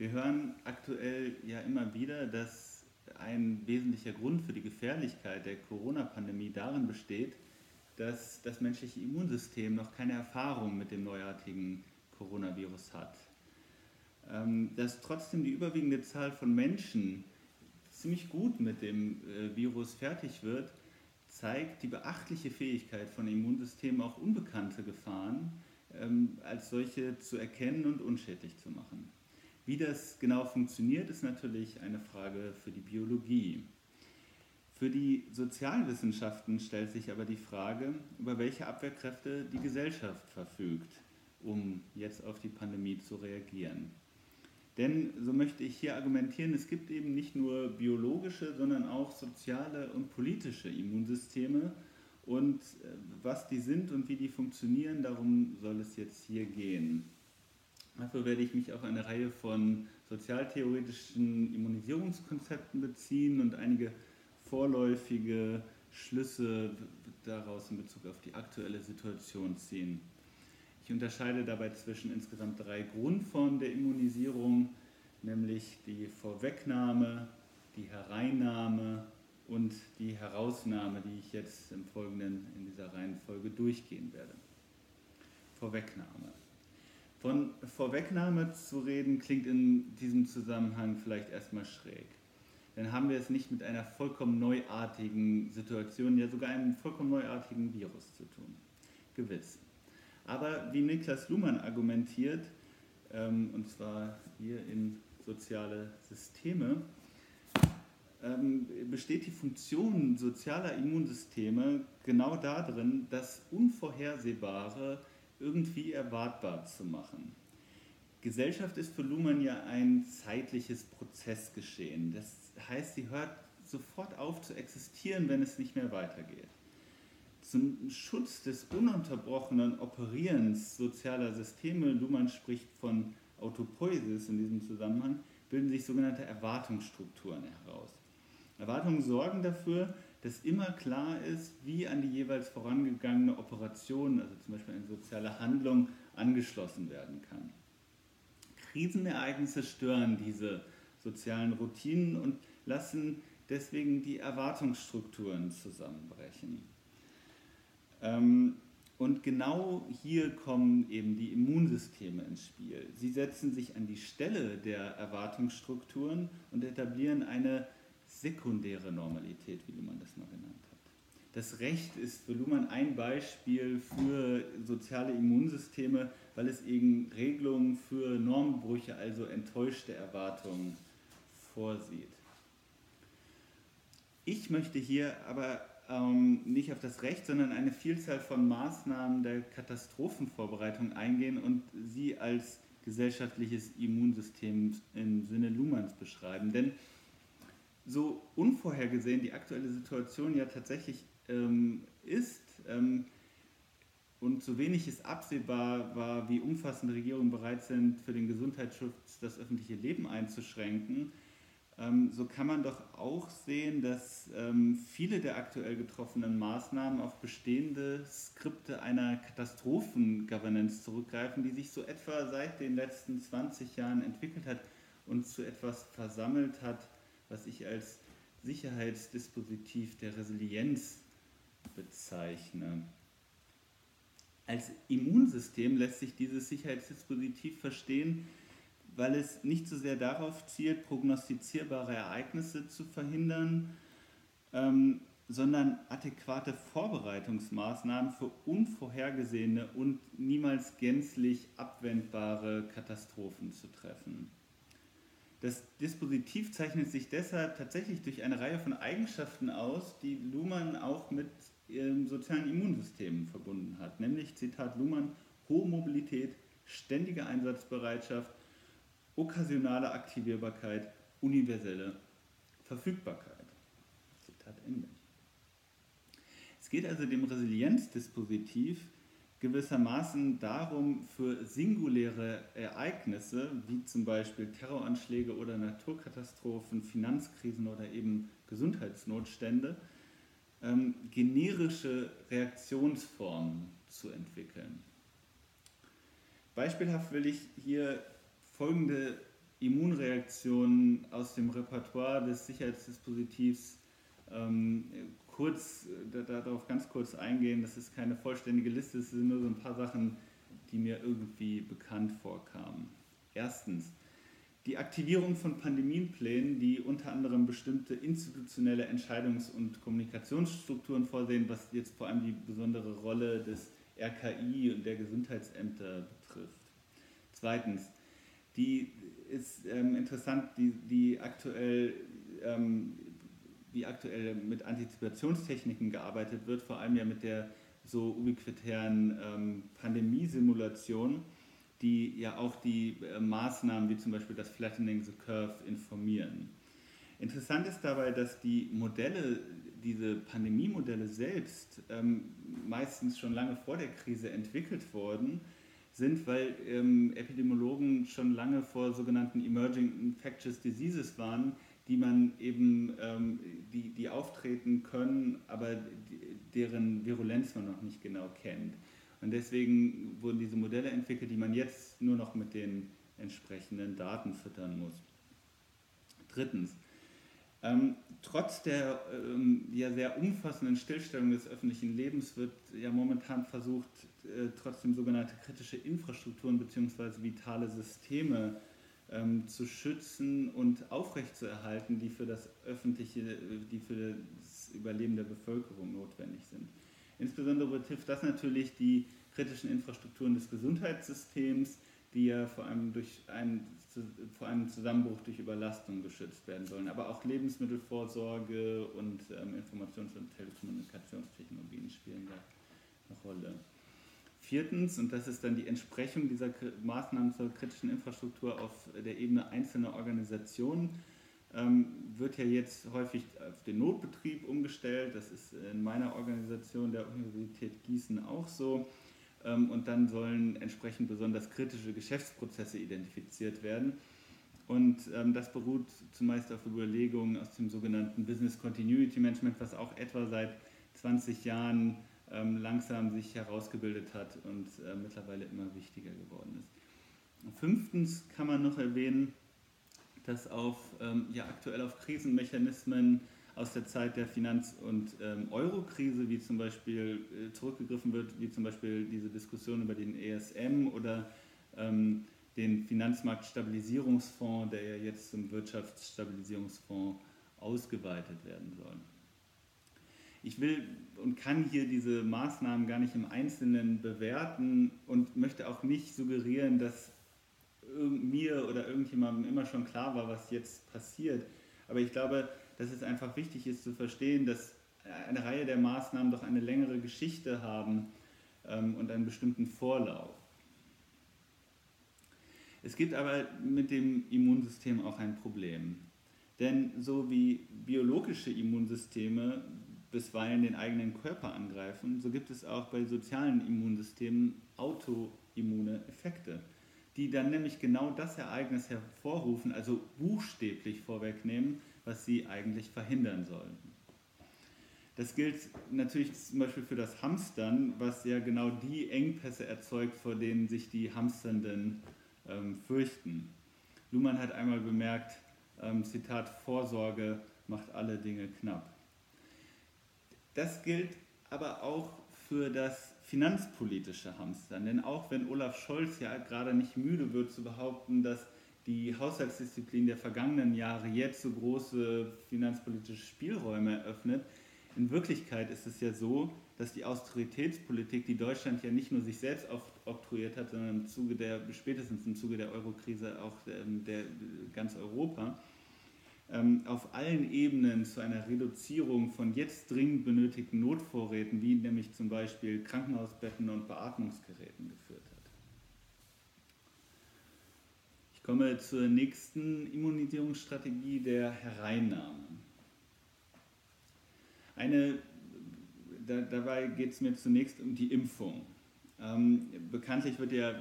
Wir hören aktuell ja immer wieder, dass ein wesentlicher Grund für die Gefährlichkeit der Corona-Pandemie darin besteht, dass das menschliche Immunsystem noch keine Erfahrung mit dem neuartigen Coronavirus hat. Ähm, dass trotzdem die überwiegende Zahl von Menschen ziemlich gut mit dem äh, Virus fertig wird, zeigt die beachtliche Fähigkeit von Immunsystemen auch unbekannte Gefahren ähm, als solche zu erkennen und unschädlich zu machen. Wie das genau funktioniert, ist natürlich eine Frage für die Biologie. Für die Sozialwissenschaften stellt sich aber die Frage, über welche Abwehrkräfte die Gesellschaft verfügt, um jetzt auf die Pandemie zu reagieren. Denn, so möchte ich hier argumentieren, es gibt eben nicht nur biologische, sondern auch soziale und politische Immunsysteme. Und äh, was die sind und wie die funktionieren, darum soll es jetzt hier gehen. Dafür werde ich mich auf eine Reihe von sozialtheoretischen Immunisierungskonzepten beziehen und einige vorläufige Schlüsse daraus in Bezug auf die aktuelle Situation ziehen. Ich unterscheide dabei zwischen insgesamt drei Grundformen der Immunisierung, nämlich die Vorwegnahme, die Hereinnahme und die Herausnahme, die ich jetzt im Folgenden in dieser Reihenfolge durchgehen werde. Vorwegnahme. Von Vorwegnahme zu reden klingt in diesem Zusammenhang vielleicht erstmal schräg. Dann haben wir es nicht mit einer vollkommen neuartigen Situation, ja sogar einem vollkommen neuartigen Virus zu tun. Gewiss. Aber wie Niklas Luhmann argumentiert, ähm, und zwar hier in soziale Systeme, ähm, besteht die Funktion sozialer Immunsysteme genau darin, das Unvorhersehbare irgendwie erwartbar zu machen. Gesellschaft ist für Luhmann ja ein zeitliches Prozessgeschehen. Das heißt, sie hört sofort auf zu existieren, wenn es nicht mehr weitergeht zum Schutz des ununterbrochenen Operierens sozialer Systeme, Luhmann spricht von Autopoiesis in diesem Zusammenhang, bilden sich sogenannte Erwartungsstrukturen heraus. Erwartungen sorgen dafür, dass immer klar ist, wie an die jeweils vorangegangene Operation, also zum Beispiel eine soziale Handlung, angeschlossen werden kann. Krisenereignisse stören diese sozialen Routinen und lassen deswegen die Erwartungsstrukturen zusammenbrechen. Ähm, und genau hier kommen eben die Immunsysteme ins Spiel. Sie setzen sich an die Stelle der Erwartungsstrukturen und etablieren eine sekundäre Normalität, wie Luhmann das mal genannt hat. Das Recht ist für Luhmann ein Beispiel für soziale Immunsysteme, weil es eben Regelungen für Normbrüche, also enttäuschte Erwartungen vorsieht. Ich möchte hier aber ähm, nicht auf das Recht, sondern eine Vielzahl von Maßnahmen der Katastrophenvorbereitung eingehen und sie als gesellschaftliches Immunsystem im Sinne Luhmanns beschreiben. Denn so unvorhergesehen die aktuelle Situation ja tatsächlich ähm, ist ähm, und so wenig es absehbar war, wie umfassend Regierungen bereit sind, für den Gesundheitsschutz das öffentliche Leben einzuschränken, ähm, so kann man doch auch sehen, dass ähm, viele der aktuell getroffenen Maßnahmen auf bestehende Skripte einer Katastrophengovernance zurückgreifen, die sich so etwa seit den letzten 20 Jahren entwickelt hat und zu etwas versammelt hat, was ich als Sicherheitsdispositiv der Resilienz bezeichne. Als Immunsystem lässt sich dieses Sicherheitsdispositiv verstehen, weil es nicht so sehr darauf zielt, prognostizierbare Ereignisse zu verhindern, ähm, sondern adäquate Vorbereitungsmaßnahmen für unvorhergesehene und niemals gänzlich abwendbare Katastrophen zu treffen. Das Dispositiv zeichnet sich deshalb tatsächlich durch eine Reihe von Eigenschaften aus, die Luhmann auch mit ähm, sozialen Immunsystemen verbunden hat, nämlich, Zitat Luhmann, hohe Mobilität, ständige Einsatzbereitschaft, okkasionale Aktivierbarkeit, universelle Verfügbarkeit. Zitat Ende. Es geht also dem Resilienzdispositiv gewissermaßen darum, für singuläre Ereignisse, wie zum Beispiel Terroranschläge oder Naturkatastrophen, Finanzkrisen oder eben Gesundheitsnotstände, ähm, generische Reaktionsformen zu entwickeln. Beispielhaft will ich hier folgende Immunreaktionen aus dem Repertoire des Sicherheitsdispositivs kurz äh, darauf ganz kurz eingehen. Das ist keine vollständige Liste, es sind nur so ein paar Sachen, die mir irgendwie bekannt vorkamen. Erstens, die Aktivierung von Pandemienplänen, die unter anderem bestimmte institutionelle Entscheidungs- und Kommunikationsstrukturen vorsehen, was jetzt vor allem die besondere Rolle des RKI und der Gesundheitsämter betrifft. Zweitens, die ist ähm, interessant, die, die aktuell ähm, wie aktuell mit Antizipationstechniken gearbeitet wird, vor allem ja mit der so ubiquitären ähm, Pandemiesimulation, die ja auch die äh, Maßnahmen wie zum Beispiel das Flattening the Curve informieren. Interessant ist dabei, dass die Modelle, diese Pandemiemodelle selbst ähm, meistens schon lange vor der Krise entwickelt wurden sind, weil ähm, Epidemiologen schon lange vor sogenannten Emerging Infectious Diseases waren, die man eben, ähm, die, die auftreten können, aber die, deren Virulenz man noch nicht genau kennt. Und deswegen wurden diese Modelle entwickelt, die man jetzt nur noch mit den entsprechenden Daten füttern muss. Drittens, ähm, trotz der ähm, ja sehr umfassenden Stillstellung des öffentlichen Lebens wird ja momentan versucht, äh, trotzdem sogenannte kritische Infrastrukturen bzw. vitale Systeme ähm, zu schützen und aufrechtzuerhalten, die für das öffentliche, die für das Überleben der Bevölkerung notwendig sind. Insbesondere betrifft das natürlich die kritischen Infrastrukturen des Gesundheitssystems, die ja vor allem durch einen, vor einem Zusammenbruch durch Überlastung geschützt werden sollen. Aber auch Lebensmittelvorsorge und ähm, Informations- und Telekommunikationstechnologien spielen da eine Rolle. Viertens, und das ist dann die Entsprechung dieser Maßnahmen zur kritischen Infrastruktur auf der Ebene einzelner Organisationen, ähm, wird ja jetzt häufig auf den Notbetrieb umgestellt. Das ist in meiner Organisation der Universität Gießen auch so. Ähm, und dann sollen entsprechend besonders kritische Geschäftsprozesse identifiziert werden. Und ähm, das beruht zumeist auf Überlegungen aus dem sogenannten Business Continuity Management, was auch etwa seit 20 Jahren langsam sich herausgebildet hat und äh, mittlerweile immer wichtiger geworden ist. Fünftens kann man noch erwähnen, dass auf, ähm, ja, aktuell auf Krisenmechanismen aus der Zeit der Finanz- und ähm, Euro-Krise, wie zum Beispiel äh, zurückgegriffen wird, wie zum Beispiel diese Diskussion über den ESM oder ähm, den Finanzmarktstabilisierungsfonds, der ja jetzt zum Wirtschaftsstabilisierungsfonds ausgeweitet werden soll ich will und kann hier diese Maßnahmen gar nicht im Einzelnen bewerten und möchte auch nicht suggerieren, dass mir oder irgendjemandem immer schon klar war, was jetzt passiert. Aber ich glaube, dass es einfach wichtig ist zu verstehen, dass eine Reihe der Maßnahmen doch eine längere Geschichte haben ähm, und einen bestimmten Vorlauf. Es gibt aber mit dem Immunsystem auch ein Problem. Denn so wie biologische Immunsysteme bisweilen den eigenen Körper angreifen, so gibt es auch bei sozialen Immunsystemen autoimmune Effekte, die dann nämlich genau das Ereignis hervorrufen, also buchstäblich vorwegnehmen, was sie eigentlich verhindern sollen. Das gilt natürlich zum Beispiel für das Hamstern, was ja genau die Engpässe erzeugt, vor denen sich die Hamsternden ähm, fürchten. Luhmann hat einmal bemerkt, ähm, Zitat, Vorsorge macht alle Dinge knapp. Das gilt aber auch für das finanzpolitische Hamstern. Denn auch wenn Olaf Scholz ja gerade nicht müde wird zu behaupten, dass die Haushaltsdisziplin der vergangenen Jahre jetzt so große finanzpolitische Spielräume eröffnet, in Wirklichkeit ist es ja so, dass die Austeritätspolitik, die Deutschland ja nicht nur sich selbst oktroyiert hat, sondern im Zuge der, spätestens im Zuge der Eurokrise auch ähm, der, der ganz Europa, auf allen Ebenen zu einer Reduzierung von jetzt dringend benötigten Notvorräten, wie nämlich zum Beispiel Krankenhausbetten und Beatmungsgeräten geführt hat. Ich komme zur nächsten Immunisierungsstrategie der Hereinnahme. Eine, da, dabei geht es mir zunächst um die Impfung. Ähm, bekanntlich wird ja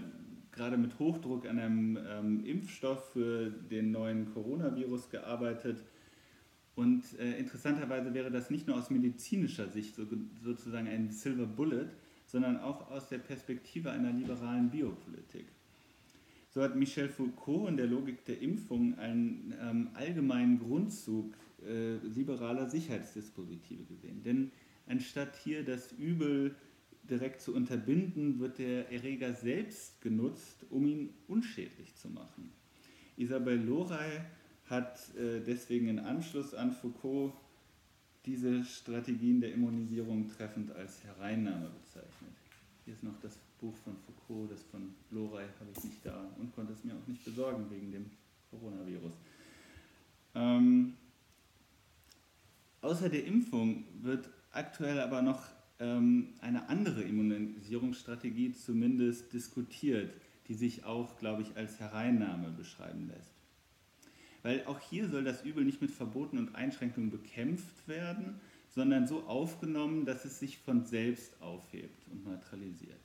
gerade mit Hochdruck an einem ähm, Impfstoff für den neuen Coronavirus gearbeitet. Und äh, interessanterweise wäre das nicht nur aus medizinischer Sicht so, sozusagen ein Silver Bullet, sondern auch aus der Perspektive einer liberalen Biopolitik. So hat Michel Foucault in der Logik der Impfung einen Grundzug äh, liberaler Sicherheitsdispositive gesehen. Denn anstatt hier das Übel direkt zu unterbinden, wird der Erreger selbst genutzt, um ihn unschädlich zu machen. Isabel Loray hat äh, deswegen in Anschluss an Foucault diese Strategien der Immunisierung treffend als Hereinnahme bezeichnet. Hier ist noch das Buch von Foucault, das von Loray habe ich nicht da und konnte es mir auch nicht besorgen wegen dem Coronavirus. Ähm, außer der Impfung wird aktuell aber noch eine andere Immunisierungsstrategie zumindest diskutiert, die sich auch, glaube ich, als Hereinnahme beschreiben lässt. Weil auch hier soll das Übel nicht mit Verboten und Einschränkungen bekämpft werden, sondern so aufgenommen, dass es sich von selbst aufhebt und neutralisiert.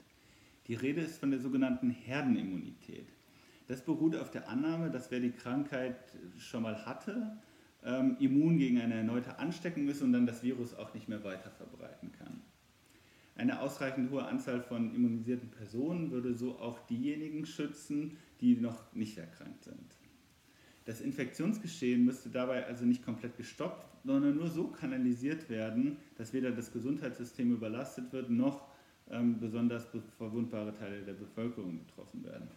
Die Rede ist von der sogenannten Herdenimmunität. Das beruht auf der Annahme, dass wer die Krankheit schon mal hatte, ähm, immun gegen eine erneute Ansteckung ist und dann das Virus auch nicht mehr weiter verbreiten kann. Eine ausreichend hohe Anzahl von immunisierten Personen würde so auch diejenigen schützen, die noch nicht erkrankt sind. Das Infektionsgeschehen müsste dabei also nicht komplett gestoppt, sondern nur so kanalisiert werden, dass weder das Gesundheitssystem überlastet wird, noch ähm, besonders verwundbare Teile der Bevölkerung betroffen werden.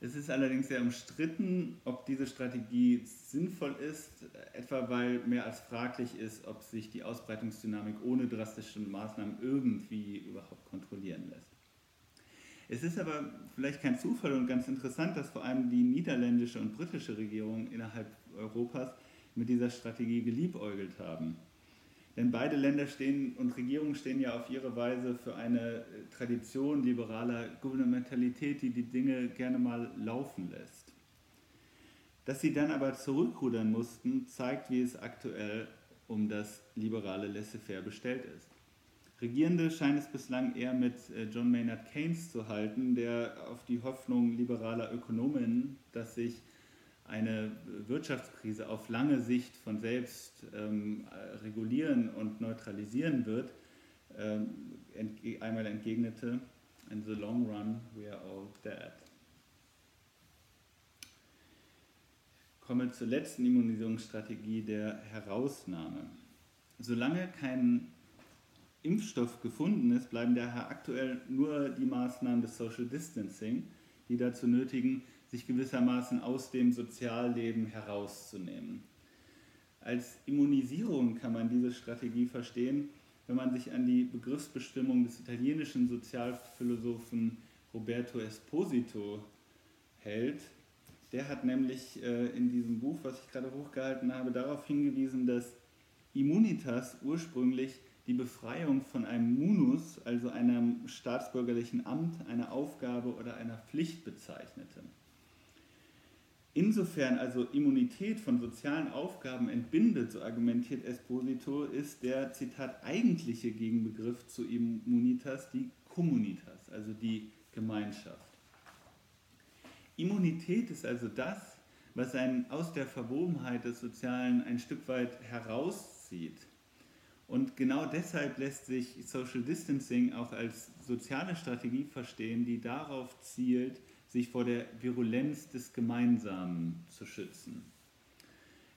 Es ist allerdings sehr umstritten, ob diese Strategie sinnvoll ist, etwa weil mehr als fraglich ist, ob sich die Ausbreitungsdynamik ohne drastische Maßnahmen irgendwie überhaupt kontrollieren lässt. Es ist aber vielleicht kein Zufall und ganz interessant, dass vor allem die niederländische und britische Regierung innerhalb Europas mit dieser Strategie geliebäugelt haben. Denn beide Länder stehen und Regierungen stehen ja auf ihre Weise für eine äh, Tradition liberaler Gouvernementalität, die die Dinge gerne mal laufen lässt. Dass sie dann aber zurückrudern mussten, zeigt, wie es aktuell um das liberale Laissez-faire bestellt ist. Regierende scheinen es bislang eher mit äh, John Maynard Keynes zu halten, der auf die Hoffnung liberaler Ökonomen, dass sich eine Wirtschaftskrise auf lange Sicht von selbst ähm, regulieren und neutralisieren wird, ähm, entge einmal entgegnete, in the long run we are all dead. Komme zur letzten Immunisierungsstrategie der Herausnahme. Solange kein Impfstoff gefunden ist, bleiben daher aktuell nur die Maßnahmen des Social Distancing, die dazu nötigen, sich gewissermaßen aus dem Sozialleben herauszunehmen. Als Immunisierung kann man diese Strategie verstehen, wenn man sich an die Begriffsbestimmung des italienischen Sozialphilosophen Roberto Esposito hält. Der hat nämlich äh, in diesem Buch, was ich gerade hochgehalten habe, darauf hingewiesen, dass Immunitas ursprünglich die Befreiung von einem Munus, also einem staatsbürgerlichen Amt, einer Aufgabe oder einer Pflicht bezeichnete. Insofern also Immunität von sozialen Aufgaben entbindet, so argumentiert Esposito, ist der, Zitat, eigentliche Gegenbegriff zu Immunitas die Communitas, also die Gemeinschaft. Immunität ist also das, was einen aus der Verwobenheit des Sozialen ein Stück weit herauszieht. Und genau deshalb lässt sich Social Distancing auch als soziale Strategie verstehen, die darauf zielt, sich vor der Virulenz des Gemeinsamen zu schützen.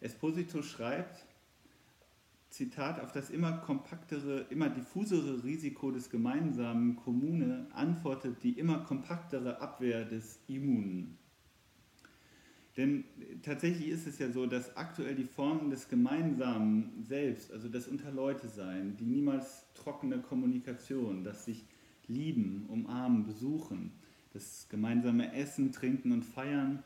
Esposito schreibt, Zitat, auf das immer kompaktere, immer diffusere Risiko des gemeinsamen Kommune antwortet die immer kompaktere Abwehr des Immunen. Denn tatsächlich ist es ja so, dass aktuell die Formen des Gemeinsamen selbst, also das Unterleute-Sein, die niemals trockene Kommunikation, das sich lieben, umarmen, besuchen, das gemeinsame Essen, Trinken und Feiern,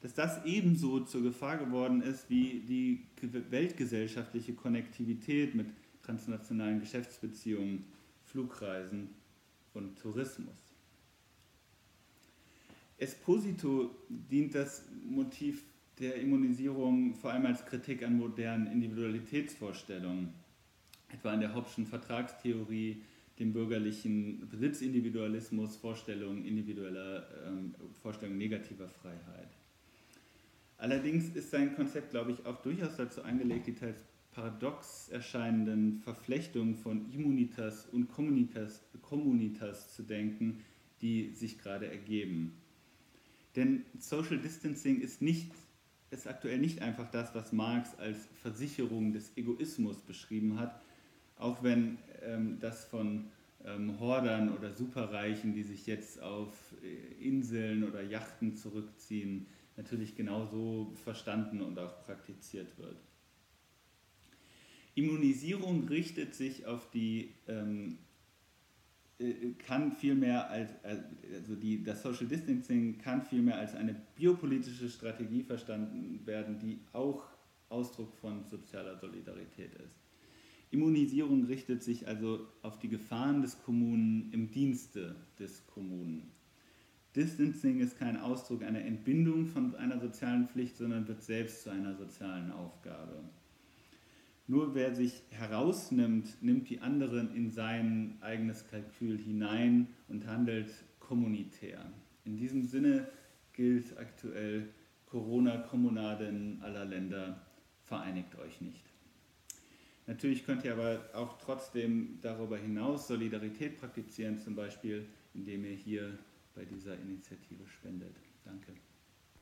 dass das ebenso zur Gefahr geworden ist wie die weltgesellschaftliche Konnektivität mit transnationalen Geschäftsbeziehungen, Flugreisen und Tourismus. Esposito dient das Motiv der Immunisierung vor allem als Kritik an modernen Individualitätsvorstellungen, etwa an der Hobbschen Vertragstheorie, dem bürgerlichen Besitzindividualismus, Vorstellungen individueller, ähm, Vorstellungen negativer Freiheit. Allerdings ist sein Konzept, glaube ich, auch durchaus dazu angelegt, die teils paradox erscheinenden Verflechtungen von Immunitas und Communitas, Communitas zu denken, die sich gerade ergeben. Denn Social Distancing ist nicht ist aktuell nicht einfach das, was Marx als Versicherung des Egoismus beschrieben hat, auch wenn ähm, das von ähm, Hordern oder Superreichen, die sich jetzt auf äh, Inseln oder Yachten zurückziehen, natürlich genauso verstanden und auch praktiziert wird. Immunisierung richtet sich auf die ähm, äh, kann vielmehr als, also die, das Social Distancing kann vielmehr als eine biopolitische Strategie verstanden werden, die auch Ausdruck von sozialer Solidarität ist. Immunisierung richtet sich also auf die Gefahren des Kommunen im Dienste des Kommunen. Distancing ist kein Ausdruck einer Entbindung von einer sozialen Pflicht, sondern wird selbst zu einer sozialen Aufgabe. Nur wer sich herausnimmt, nimmt die anderen in sein eigenes Kalkül hinein und handelt kommunitär. In diesem Sinne gilt aktuell Corona-Kommunaden aller Länder, vereinigt euch nicht. Natürlich könnt ihr aber auch trotzdem darüber hinaus Solidarität praktizieren, zum Beispiel indem ihr hier bei dieser Initiative spendet. Danke.